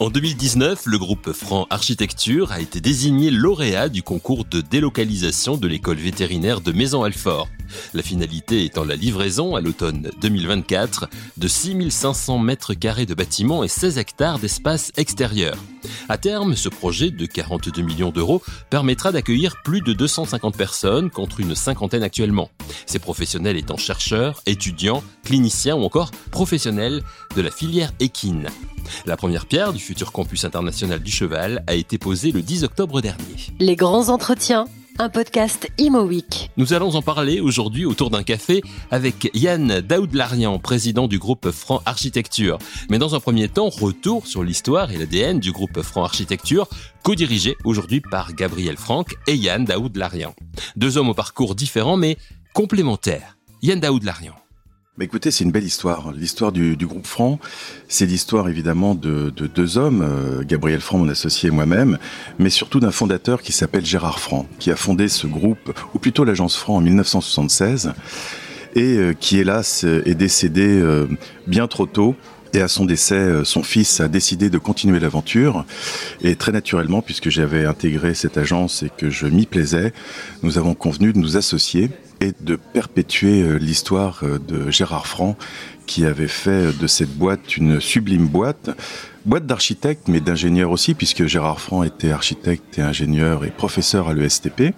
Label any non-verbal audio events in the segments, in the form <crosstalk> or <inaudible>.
En 2019, le groupe Franc Architecture a été désigné lauréat du concours de délocalisation de l'école vétérinaire de Maison-Alfort. La finalité étant la livraison à l'automne 2024 de 6500 mètres carrés de bâtiments et 16 hectares d'espace extérieur. À terme, ce projet de 42 millions d'euros permettra d'accueillir plus de 250 personnes contre une cinquantaine actuellement. Ces professionnels étant chercheurs, étudiants, cliniciens ou encore professionnels de la filière équine. La première pierre du futur campus international du cheval a été posée le 10 octobre dernier. Les grands entretiens un podcast Imo Nous allons en parler aujourd'hui autour d'un café avec Yann Daoud-Larian, président du groupe Franc Architecture. Mais dans un premier temps, retour sur l'histoire et l'ADN du groupe Franc Architecture, co-dirigé aujourd'hui par Gabriel Franck et Yann Daoud-Larian. Deux hommes au parcours différents mais complémentaires. Yann Daoud-Larian. Bah, écoutez, c'est une belle histoire. L'histoire du, groupe Franc, c'est l'histoire évidemment de, deux hommes, euh, Gabriel Franc, mon associé et moi-même, mais surtout d'un fondateur qui s'appelle Gérard Franc, qui a fondé ce groupe, ou plutôt l'agence Franc en 1976, et euh, qui hélas est décédé euh, bien trop tôt et à son décès, son fils a décidé de continuer l'aventure. Et très naturellement, puisque j'avais intégré cette agence et que je m'y plaisais, nous avons convenu de nous associer et de perpétuer euh, l'histoire euh, de Gérard Franc qui avait fait de cette boîte une sublime boîte, boîte d'architecte mais d'ingénieur aussi puisque Gérard Franc était architecte et ingénieur et professeur à l'ESTP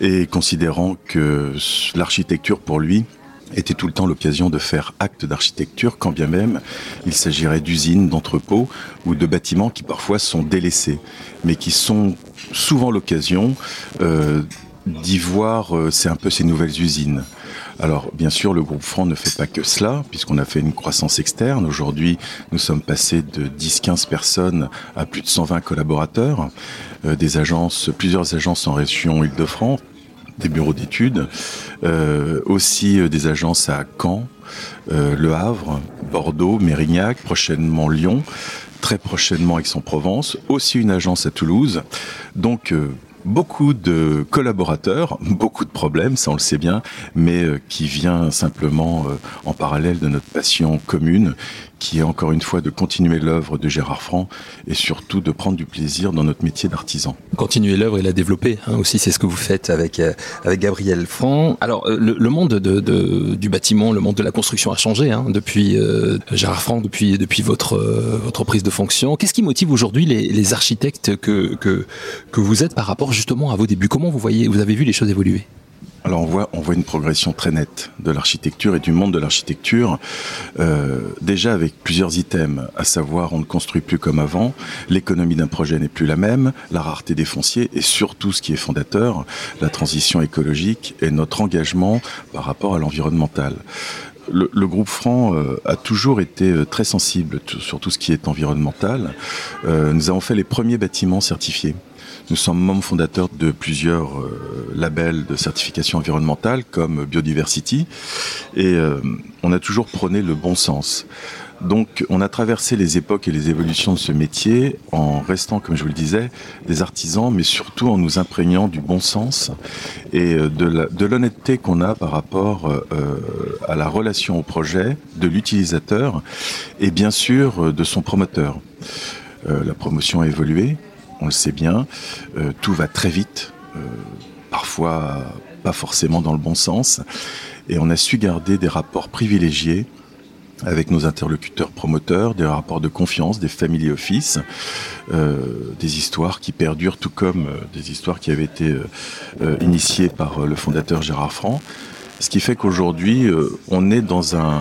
et considérant que l'architecture pour lui était tout le temps l'occasion de faire acte d'architecture, quand bien même il s'agirait d'usines, d'entrepôts ou de bâtiments qui parfois sont délaissés, mais qui sont souvent l'occasion euh, d'y voir, euh, c'est un peu ces nouvelles usines. Alors, bien sûr, le groupe Franc ne fait pas que cela, puisqu'on a fait une croissance externe. Aujourd'hui, nous sommes passés de 10-15 personnes à plus de 120 collaborateurs, euh, des agences, plusieurs agences en région Île-de-France, des bureaux d'études, euh, aussi des agences à Caen, Le Havre, Bordeaux, Mérignac, prochainement Lyon, très prochainement Aix-en-Provence, aussi une agence à Toulouse. Donc, beaucoup de collaborateurs, beaucoup de problèmes, ça on le sait bien, mais euh, qui vient simplement euh, en parallèle de notre passion commune, qui est encore une fois de continuer l'œuvre de Gérard Franc et surtout de prendre du plaisir dans notre métier d'artisan. Continuer l'œuvre et la développer hein, aussi, c'est ce que vous faites avec euh, avec Gabriel Franc. Alors le, monde de, du bâtiment, le monde de la construction a changé hein, depuis Gérard Franc, depuis depuis votre votre prise de fonction. Qu'est-ce qui motive aujourd'hui les, les architectes que, que que vous êtes par rapport justement à vos débuts? Comment vous voyez, vous avez vu les choses évoluer? Alors on voit, on une progression très nette de l'architecture et du monde de l'architecture, euh, déjà avec plusieurs items, à savoir on ne construit plus comme avant, l'économie d'un projet n'est plus la même, la rareté des fonciers et surtout ce qui est fondateur, la transition écologique et notre engagement par rapport à l'environnemental. Le, groupe Franc euh, a toujours été euh, très sensible sur tout ce qui est environnemental. nous avons fait les premiers bâtiments certifiés nous sommes membres fondateurs de plusieurs euh, labels de certification environnementale comme Biodiversity et euh, on a toujours prôné le bon sens. Donc on a traversé les époques et les évolutions de ce métier en restant, comme je vous le disais, des artisans, mais surtout en nous imprégnant du bon sens et euh, de l'honnêteté qu'on a par rapport à la relation au projet, de l'utilisateur et bien sûr de son promoteur. la promotion a évolué, on le sait bien. Euh, tout va très vite, euh, parfois pas forcément dans le bon sens. Et on a su garder des rapports privilégiés avec nos interlocuteurs promoteurs, des rapports de confiance, des family office, euh, des histoires qui perdurent, tout comme des histoires qui avaient été initiées par le fondateur Gérard Franc. Ce qui fait qu'aujourd'hui, on est dans, un,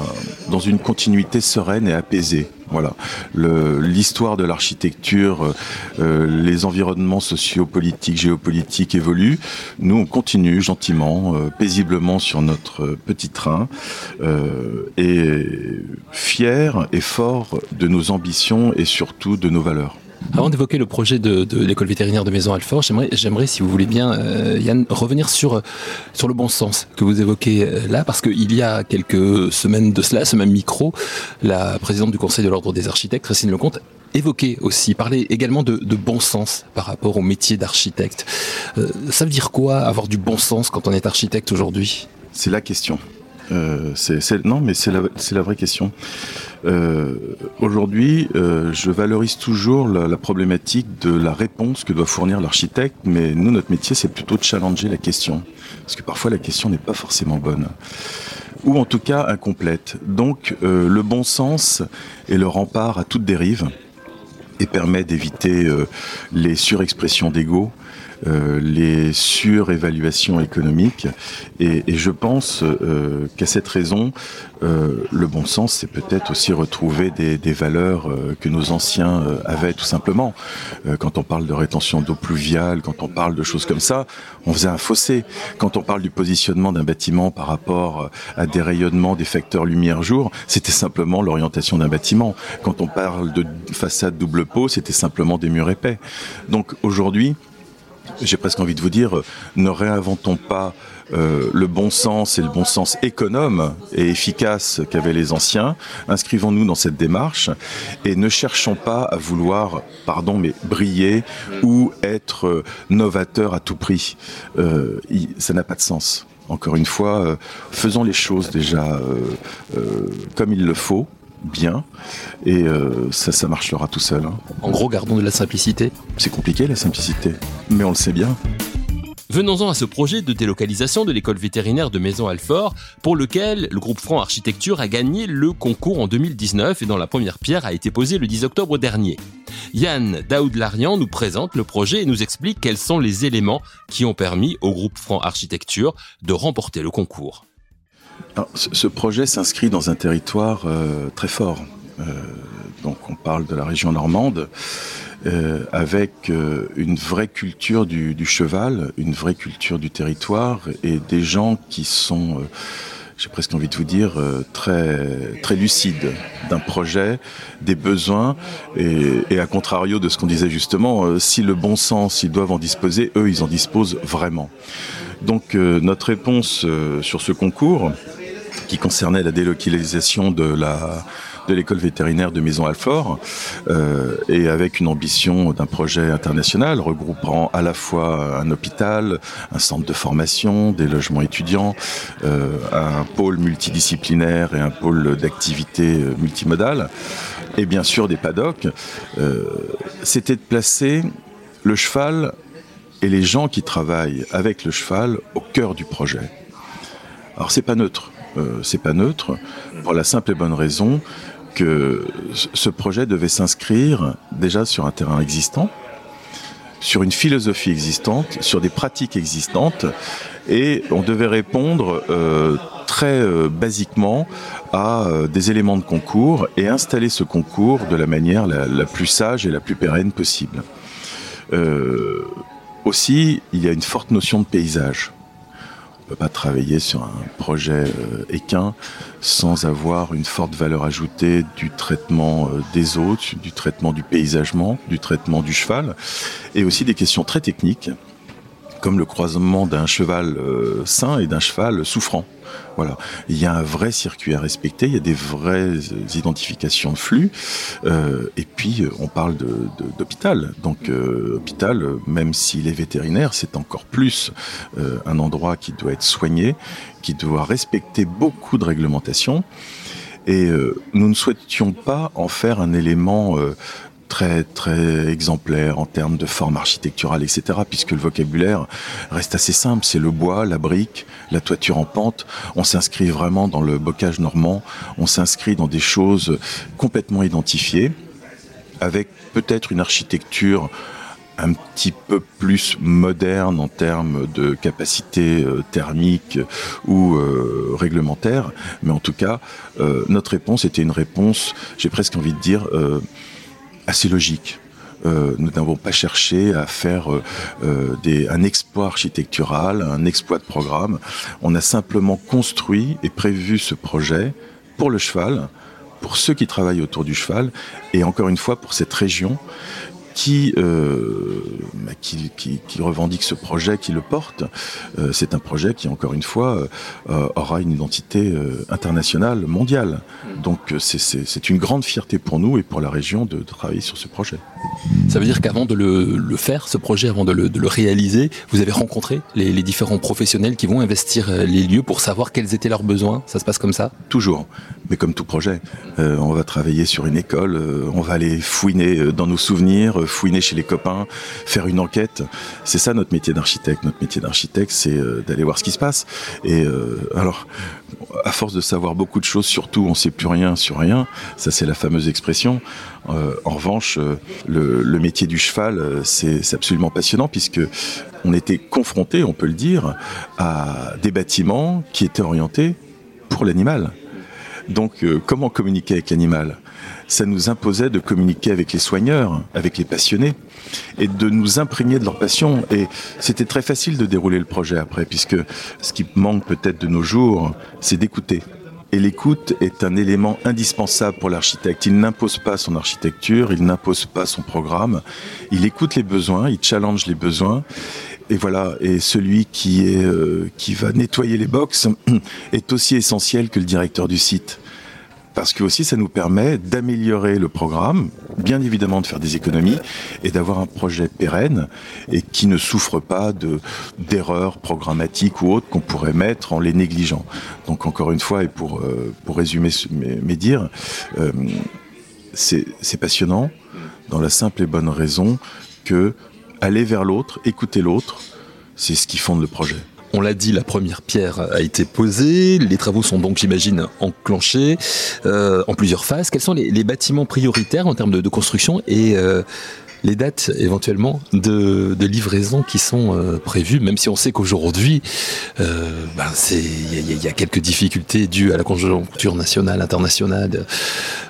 dans une continuité sereine et apaisée voilà, l'histoire de l'architecture, euh, euh, les environnements sociopolitiques, géopolitiques évoluent. Nous, on continue gentiment, euh, paisiblement sur notre petit train, et fiers et forts de nos ambitions et surtout de nos valeurs. Avant d'évoquer le projet de, l'école vétérinaire de Maison Alfort, j'aimerais, si vous voulez bien, euh, Yann, revenir sur, sur le bon sens que vous évoquez euh, là, parce qu'il y a quelques semaines de cela, ce même micro, la présidente du Conseil de l'Ordre des architectes, Christine Lecomte, évoquait aussi, parlait également de, bon sens par rapport au métier d'architecte. Euh, ça veut dire quoi avoir du bon sens quand on est architecte aujourd'hui? C'est la question. Euh, non, mais c'est la vraie question. Euh, aujourd'hui, euh, je valorise toujours la, la, problématique de la réponse que doit fournir l'architecte, mais nous, notre métier, c'est plutôt de challenger la question, parce que parfois la question n'est pas forcément bonne, ou en tout cas incomplète. Donc, euh, le bon sens est le rempart à toute dérive et permet d'éviter euh, les surexpressions d'ego les surévaluations économiques. Et, et je pense euh, qu'à cette raison, euh, le bon sens, c'est peut-être aussi retrouver des, des valeurs euh, que nos anciens euh, avaient tout simplement. quand on parle de rétention d'eau pluviale, quand on parle de choses comme ça, on faisait un fossé. Quand on parle du positionnement d'un bâtiment par rapport à des rayonnements des facteurs lumière-jour, c'était simplement l'orientation d'un bâtiment. Quand on parle de façade double pot, c'était simplement des murs épais. Donc aujourd'hui, j'ai presque envie de vous dire, ne réinventons pas euh, le bon sens et le bon sens économe et efficace qu'avaient les anciens. Inscrivons-nous dans cette démarche et ne cherchons pas à vouloir, pardon, mais briller ou être euh, novateur à tout prix. Euh, ça n'a pas de sens. Encore une fois, faisons les choses déjà comme il le faut bien et euh, ça, ça marchera tout seul. Hein. En gros, gardons de la simplicité. C'est compliqué la simplicité, mais on le sait bien. Venons-en à ce projet de délocalisation de l'école vétérinaire de Maison-Alfort, pour lequel le groupe Franc Architecture a gagné le concours en 2019 et dont la première pierre a été posée le 10 octobre dernier. Yann Daoud-Larian nous présente le projet et nous explique quels sont les éléments qui ont permis au groupe Franc Architecture de remporter le concours. Ce projet s'inscrit dans un territoire euh, très fort. Euh, donc on parle de la région normande, euh, avec une vraie culture du, cheval, une vraie culture du territoire et des gens qui sont, j'ai presque envie de vous dire, très, très lucides d'un projet, des besoins et, et, à contrario de ce qu'on disait justement, si le bon sens, ils doivent en disposer, eux, ils en disposent vraiment. Donc notre réponse sur ce concours, qui concernait la délocalisation de l'école vétérinaire de Maison Alfort euh, et avec une ambition d'un projet international regroupant à la fois un hôpital, un centre de formation, des logements étudiants, euh, un pôle multidisciplinaire et un pôle d'activité euh, multimodale et bien sûr des paddocks, euh, c'était de placer le cheval et les gens qui travaillent avec le cheval au cœur du projet. Alors c'est pas neutre, euh, c'est pas neutre pour la simple et bonne raison que ce projet devait s'inscrire déjà sur un terrain existant, sur une philosophie existante, sur des pratiques existantes, et on devait répondre euh, très euh, basiquement à euh, des éléments de concours et installer ce concours de la manière la, la plus sage et la plus pérenne possible. Aussi, il y a une forte notion de paysage. Peut pas travailler sur un projet euh, équin sans avoir une forte valeur ajoutée du traitement euh, des hôtes, du traitement du paysagement, du traitement du cheval, et aussi des questions très techniques, comme le croisement d'un cheval euh, sain et d'un cheval souffrant. Voilà, il y a un vrai circuit à respecter, il y a des vraies identifications de flux, euh, et puis on parle d'hôpital. Donc euh, hôpital, même s'il est vétérinaire, c'est encore plus euh, un endroit qui doit être soigné, qui doit respecter beaucoup de réglementations. Et euh, nous ne souhaitions pas en faire un élément euh, très très exemplaire en termes de forme architecturale, etc. Puisque le vocabulaire reste assez simple, c'est le bois, la brique, la toiture en pente. On s'inscrit vraiment dans le bocage normand, on s'inscrit dans des choses complètement identifiées, avec peut-être une architecture un petit peu plus moderne en termes de capacité euh, thermique ou euh, réglementaire, mais en tout cas, euh, notre réponse était une réponse, j'ai presque envie de dire, assez logique. Euh, nous n'avons pas cherché à faire euh, euh, un exploit architectural, un exploit de programme. On a simplement construit et prévu ce projet pour le cheval, pour ceux qui travaillent autour du cheval, et encore une fois pour cette région qui, euh, qui, qui, qui, revendique ce projet, qui le porte. Euh, c'est un projet qui, encore une fois, euh, aura une identité internationale, mondiale. donc c'est une grande fierté pour nous et pour la région de, travailler sur ce projet. Ça veut dire qu'avant de le, faire, ce projet, avant de le, réaliser, vous avez rencontré les, différents professionnels qui vont investir les lieux pour savoir quels étaient leurs besoins Ça se passe comme ça? Toujours mais comme tout projet, euh, on va travailler sur une école, euh, on va aller fouiner euh, dans nos souvenirs, fouiner chez les copains, faire une enquête. C'est ça notre métier d'architecte. Notre métier d'architecte, c'est d'aller voir ce qui se passe. Et alors, à force de savoir beaucoup de choses, surtout on sait plus rien sur rien. Ça, c'est la fameuse expression. En revanche, le, le, métier du cheval, c'est absolument passionnant puisque on était confronté, on peut le dire, à des bâtiments qui étaient orientés pour l'animal. Donc, euh, comment communiquer avec l'animal? Ça nous imposait de communiquer avec les soigneurs, avec les passionnés, et de nous imprégner de leur passion. Et c'était très facile de dérouler le projet après, puisque ce qui manque peut-être de nos jours, c'est d'écouter. Et l'écoute est un élément indispensable pour l'architecte. Il n'impose pas son architecture, il n'impose pas son programme. Il écoute les besoins, il challenge les besoins. Et voilà, et celui qui est euh, qui va nettoyer les box <clears throat> est aussi essentiel que le directeur du site parce que aussi ça nous permet d'améliorer le programme, bien évidemment de faire des économies et d'avoir un projet pérenne et qui ne souffre pas de d'erreurs programmatiques ou autres qu'on pourrait mettre en les négligeant. Donc encore une fois et pour euh, résumer mes, dires, euh, c'est passionnant dans la simple et bonne raison que aller vers l'autre, écouter l'autre, c'est ce qui fonde le projet. On l'a dit, la première pierre a été posée. Les travaux sont donc, j'imagine, enclenchés euh, en plusieurs phases. Quels sont les, bâtiments prioritaires en termes de, construction et euh, les dates éventuellement de, livraison qui sont euh, prévues, même si on sait qu'aujourd'hui, ben, il y, a quelques difficultés dues à la conjoncture nationale, internationale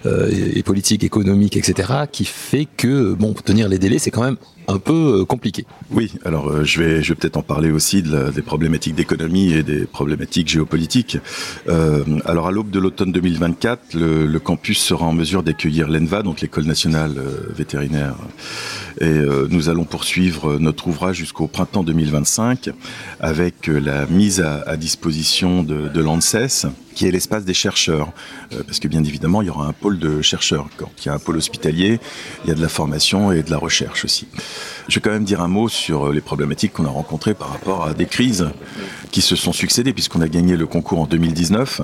et, politique, économique, etc., qui fait que bon, tenir les délais, c'est quand même un peu euh, compliqué. Oui, alors euh, je vais, je vais peut-être en parler aussi de des problématiques d'économie et des problématiques géopolitiques. Euh, alors à l'aube de l'automne 2024, le, le, campus sera en mesure d'accueillir l'ENVA, donc l'école nationale vétérinaire, et nous allons poursuivre notre ouvrage jusqu'au printemps 2025 avec la mise à, à disposition de, de l'ANSES qui est l'espace des chercheurs. Euh, parce que bien évidemment, il y aura un pôle de chercheurs. Quand il y a un pôle hospitalier, il y a de la formation et de la recherche aussi. Je vais quand même dire un mot sur euh, les problématiques qu'on a rencontrées par rapport à des crises qui se sont succédées, puisqu'on a gagné le concours en 2019.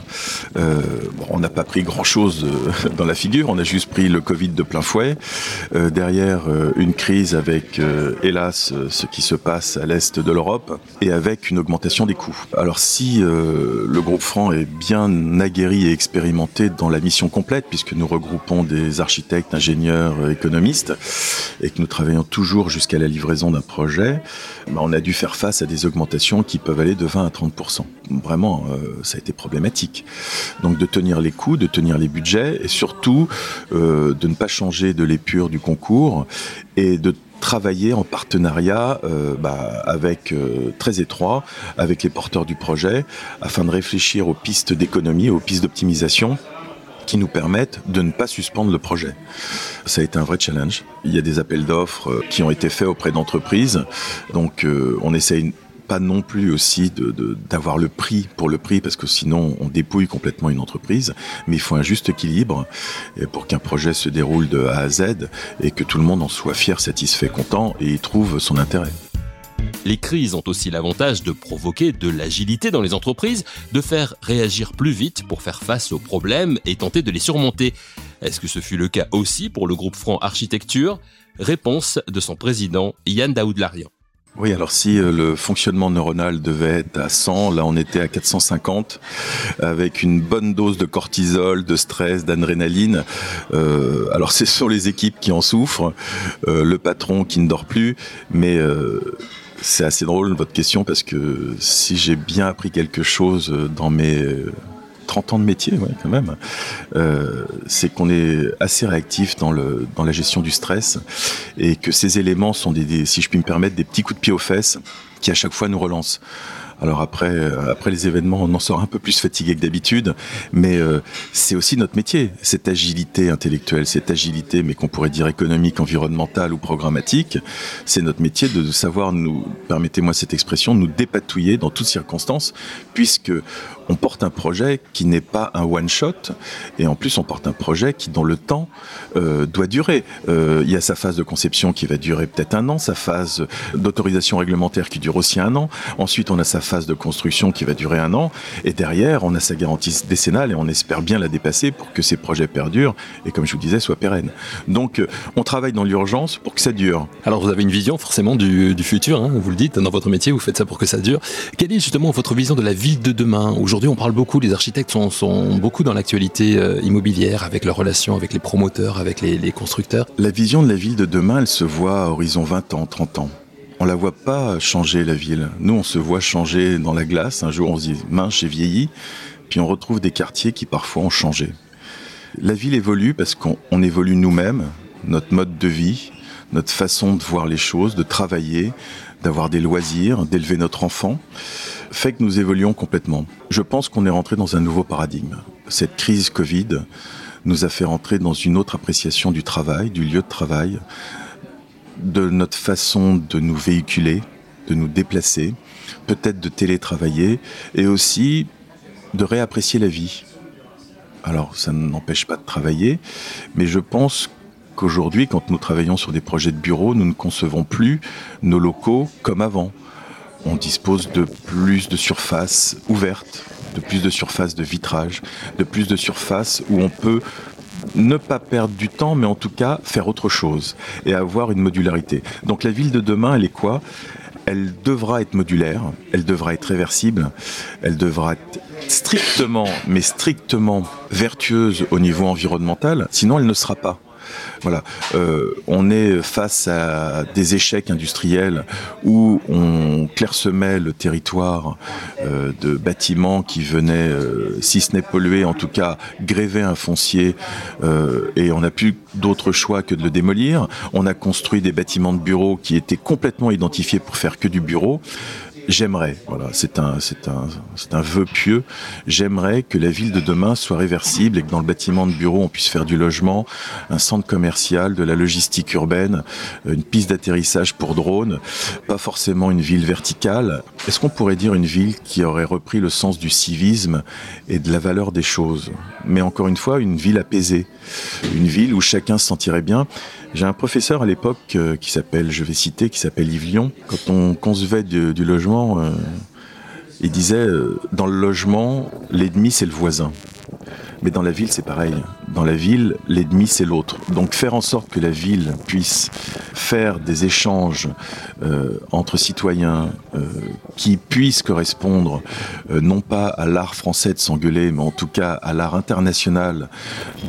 Euh, on n'a pas pris grand-chose euh, dans la figure, on a juste pris le Covid de plein fouet. Derrière, une crise avec, hélas, ce qui se passe à l'est de l'Europe, et avec une augmentation des coûts. Alors si le groupe Franc est bien aguerri et expérimenté dans la mission complète, puisque nous regroupons des architectes, ingénieurs, économistes, et que nous travaillons toujours jusqu'à la livraison d'un projet, ben, on a dû faire face à des augmentations qui peuvent aller de 20 à 30% Vraiment, euh, ça a été problématique. Donc de tenir les coûts, de tenir les budgets, et surtout euh, de ne pas changer de l'épure du concours et de travailler en partenariat euh, bah, avec très étroit avec les porteurs du projet afin de réfléchir aux pistes d'économie, aux pistes d'optimisation qui nous permettent de ne pas suspendre le projet. Ça a été un vrai challenge. Il y a des appels d'offres euh, qui ont été faits auprès d'entreprises. Donc euh, on essaye pas non plus aussi d'avoir le prix pour le prix parce que sinon on dépouille complètement une entreprise mais il faut un juste équilibre pour qu'un projet se déroule de A à Z et que tout le monde en soit fier, satisfait, content et y trouve son intérêt. Les crises ont aussi l'avantage de provoquer de l'agilité dans les entreprises, de faire réagir plus vite pour faire face aux problèmes et tenter de les surmonter. Est-ce que ce fut le cas aussi pour le groupe Franc Architecture? Réponse de son président Yann Daoud-Larian. Oui, alors si euh, le fonctionnement neuronal devait être à 100, là on était à 450, avec une bonne dose de cortisol, de stress, d'adrénaline. Euh, alors ce sont les équipes qui en souffrent, euh, le patron qui ne dort plus, mais c'est assez drôle votre question parce que si j'ai bien appris quelque chose dans mes 30 ans de métier, quand même, euh, c'est qu'on est assez réactif dans, le, dans la gestion du stress et que ces éléments sont des, si je puis me permettre, des petits coups de pied aux fesses qui à chaque fois nous relancent. Alors après, euh, après les événements, on en sort un peu plus fatigué que d'habitude, mais euh, c'est aussi notre métier, cette agilité intellectuelle, cette agilité, mais qu'on pourrait dire économique, environnementale ou programmatique. C'est notre métier de savoir nous, permettez-moi cette expression, nous dépatouiller dans toutes circonstances, puisque on porte un projet qui n'est pas un one-shot, et en plus on porte un projet qui, dans le temps, euh, doit durer. Euh, il y a sa phase de conception qui va durer peut-être un an, sa phase d'autorisation réglementaire qui dure aussi un an, ensuite on a sa phase de construction qui va durer un an, et derrière on a sa garantie décennale, et on espère bien la dépasser pour que ces projets perdurent, et comme je vous disais, soient pérennes. Donc euh, on travaille dans l'urgence pour que ça dure. Alors vous avez une vision forcément du, futur, hein, vous le dites, dans votre métier, vous faites ça pour que ça dure. Quelle est justement votre vision de la ville de demain Aujourd'hui, on parle beaucoup, les architectes sont, beaucoup dans l'actualité euh, immobilière, avec leurs relations avec les promoteurs, avec les, constructeurs. La vision de la ville de demain, elle se voit à horizon 20 ans, 30 ans. On la voit pas changer la ville. Nous, on se voit changer dans la glace. Un jour, on se dit mince, j'ai vieilli. Puis on retrouve des quartiers qui parfois ont changé. La ville évolue parce qu'on évolue nous-mêmes, notre mode de vie, notre façon de voir les choses, de travailler, d'avoir des loisirs, d'élever notre enfant, fait que nous évoluons complètement. Je pense qu'on est rentré dans un nouveau paradigme. Cette crise Covid nous a fait rentrer dans une autre appréciation du travail, du lieu de travail, de notre façon de nous véhiculer, de nous déplacer, peut-être de télétravailler, et aussi de réapprécier la vie. Alors, ça ne n'empêche pas de travailler, mais je pense qu'aujourd'hui, quand nous travaillons sur des projets de bureau, nous ne concevons plus nos locaux comme avant. On dispose de plus de surfaces ouvertes, de plus de surfaces de vitrage, de plus de surfaces où on peut ne pas perdre du temps, mais en tout cas faire autre chose et avoir une modularité. Donc la ville de demain, elle est quoi? Elle devra être modulaire, elle devra être réversible, elle devra être strictement, mais strictement vertueuse au niveau environnemental, sinon elle ne sera pas. Euh, on est face à des échecs industriels où on clairsemait le territoire euh, de bâtiments qui venaient, euh, si ce n'est polluer, en tout cas gréver un foncier, et on n'a plus d'autre choix que de le démolir. On a construit des bâtiments de bureaux qui étaient complètement identifiés pour faire que du bureau. J'aimerais, voilà, c'est un, c'est un, c'est un vœu pieux. J'aimerais que la ville de demain soit réversible et que dans le bâtiment de bureau on puisse faire du logement, un centre commercial, de la logistique urbaine, une piste d'atterrissage pour drones, pas forcément une ville verticale. Est-ce qu'on pourrait dire une ville qui aurait repris le sens du civisme et de la valeur des choses? Mais encore une fois, une ville apaisée, une ville où chacun se sentirait bien. J'ai un professeur à l'époque euh, qui s'appelle, je vais citer, qui s'appelle Yves Lyon. Quand on concevait du, logement, euh, il disait euh, dans le logement, l'ennemi c'est le voisin. Mais dans la ville, c'est pareil. Dans la ville, l'ennemi, c'est l'autre. Donc faire en sorte que la ville puisse faire des échanges euh, entre citoyens euh, qui puissent correspondre euh, non pas à l'art français de s'engueuler, mais en tout cas à l'art international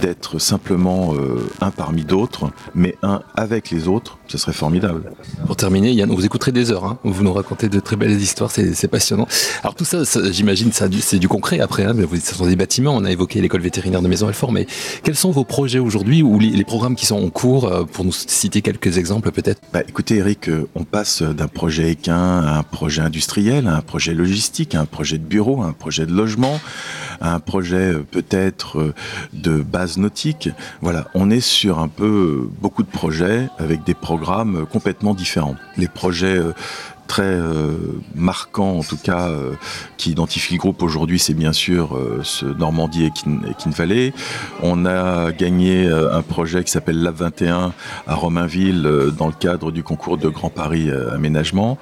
d'être simplement un parmi d'autres, mais un avec les autres, ce serait formidable. Pour terminer, Yann, vous écouterez des heures. Hein. Vous nous racontez de très belles histoires, c'est passionnant. Alors tout ça, j'imagine, c'est du concret après. Hein, vous, ce sont des bâtiments. On a évoqué l'école vétérinaire de Maison Alfort, mais quels sont vos projets aujourd'hui ou les, programmes qui sont en cours euh, pour nous citer quelques exemples peut-être? Bah, Écoutez Eric, euh, on passe d'un projet équin à un projet industriel, à un projet logistique, à un projet de bureau, à un projet de logement, à un projet euh, peut-être de base nautique. Voilà, on est sur un peu beaucoup de projets avec des programmes complètement différents. Les projets très euh, marquant, en tout cas, euh, qui identifie le groupe aujourd'hui, c'est bien sûr euh, ce Normandie et Kin. On a gagné un projet qui s'appelle Lab 21 à Romainville dans le cadre du concours de Grand Paris Aménagement.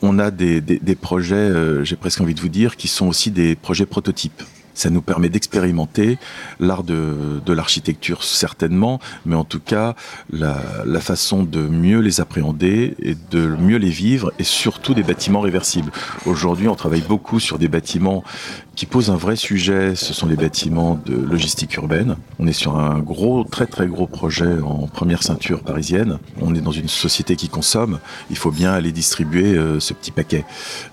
On a des projets, j'ai presque envie de vous dire, qui sont aussi des projets prototypes. Ça nous permet d'expérimenter l'art de, de l'architecture certainement, mais en tout cas la, façon de mieux les appréhender et de mieux les vivre et surtout des bâtiments réversibles. Aujourd'hui, on travaille beaucoup sur des bâtiments qui posent un vrai sujet, ce sont les bâtiments de logistique urbaine. On est sur un gros, très très gros projet en première ceinture parisienne. On est dans une société qui consomme. Il faut bien aller distribuer euh, ce petit paquet.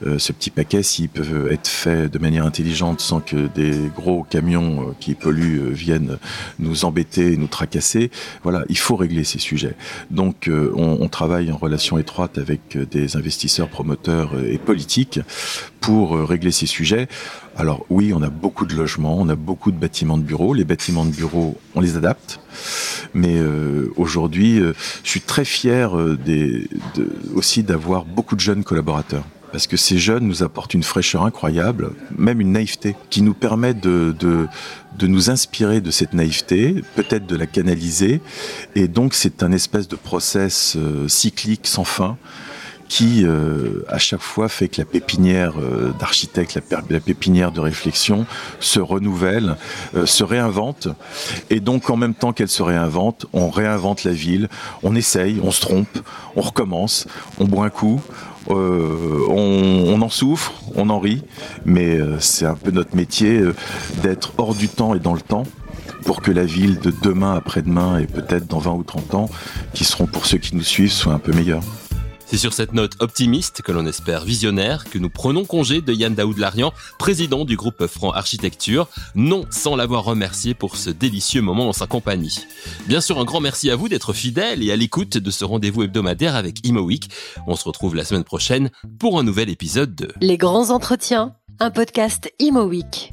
Euh, ce petit paquet, s'il peut être fait de manière intelligente sans que des gros camions euh, qui polluent euh, viennent nous embêter, nous tracasser. Voilà, il faut régler ces sujets. Donc euh, on, travaille en relation étroite avec des investisseurs, promoteurs et politiques pour régler ces sujets. Alors oui, on a beaucoup de logements, on a beaucoup de bâtiments de bureaux. Les bâtiments de bureaux, on les adapte. Mais aujourd'hui, je suis très fier aussi d'avoir beaucoup de jeunes collaborateurs parce que ces jeunes nous apportent une fraîcheur incroyable, même une naïveté, qui nous permet de, nous inspirer de cette naïveté, peut-être de la canaliser, et donc c'est un espèce de process euh, cyclique sans fin qui, euh, à chaque fois, fait que la pépinière euh, d'architecte, la, pépinière de réflexion se renouvelle, se réinvente. Et donc, en même temps qu'elle se réinvente, on réinvente la ville, on essaye, on se trompe, on recommence, on boit un coup, euh, on, en souffre, on en rit, mais euh, c'est un peu notre métier euh, d'être hors du temps et dans le temps pour que la ville de demain, après-demain et peut-être dans 20 ou 30 ans, qui seront pour ceux qui nous suivent, soit un peu meilleure. C'est sur cette note optimiste que l'on espère visionnaire que nous prenons congé de Yann Daoud Larian, président du groupe Franc Architecture, non sans l'avoir remercié pour ce délicieux moment en sa compagnie. Bien sûr, un grand merci à vous d'être fidèles et à l'écoute de ce rendez-vous hebdomadaire avec Imo Week. On se retrouve la semaine prochaine pour un nouvel épisode de Les grands entretiens, un podcast Imo Week.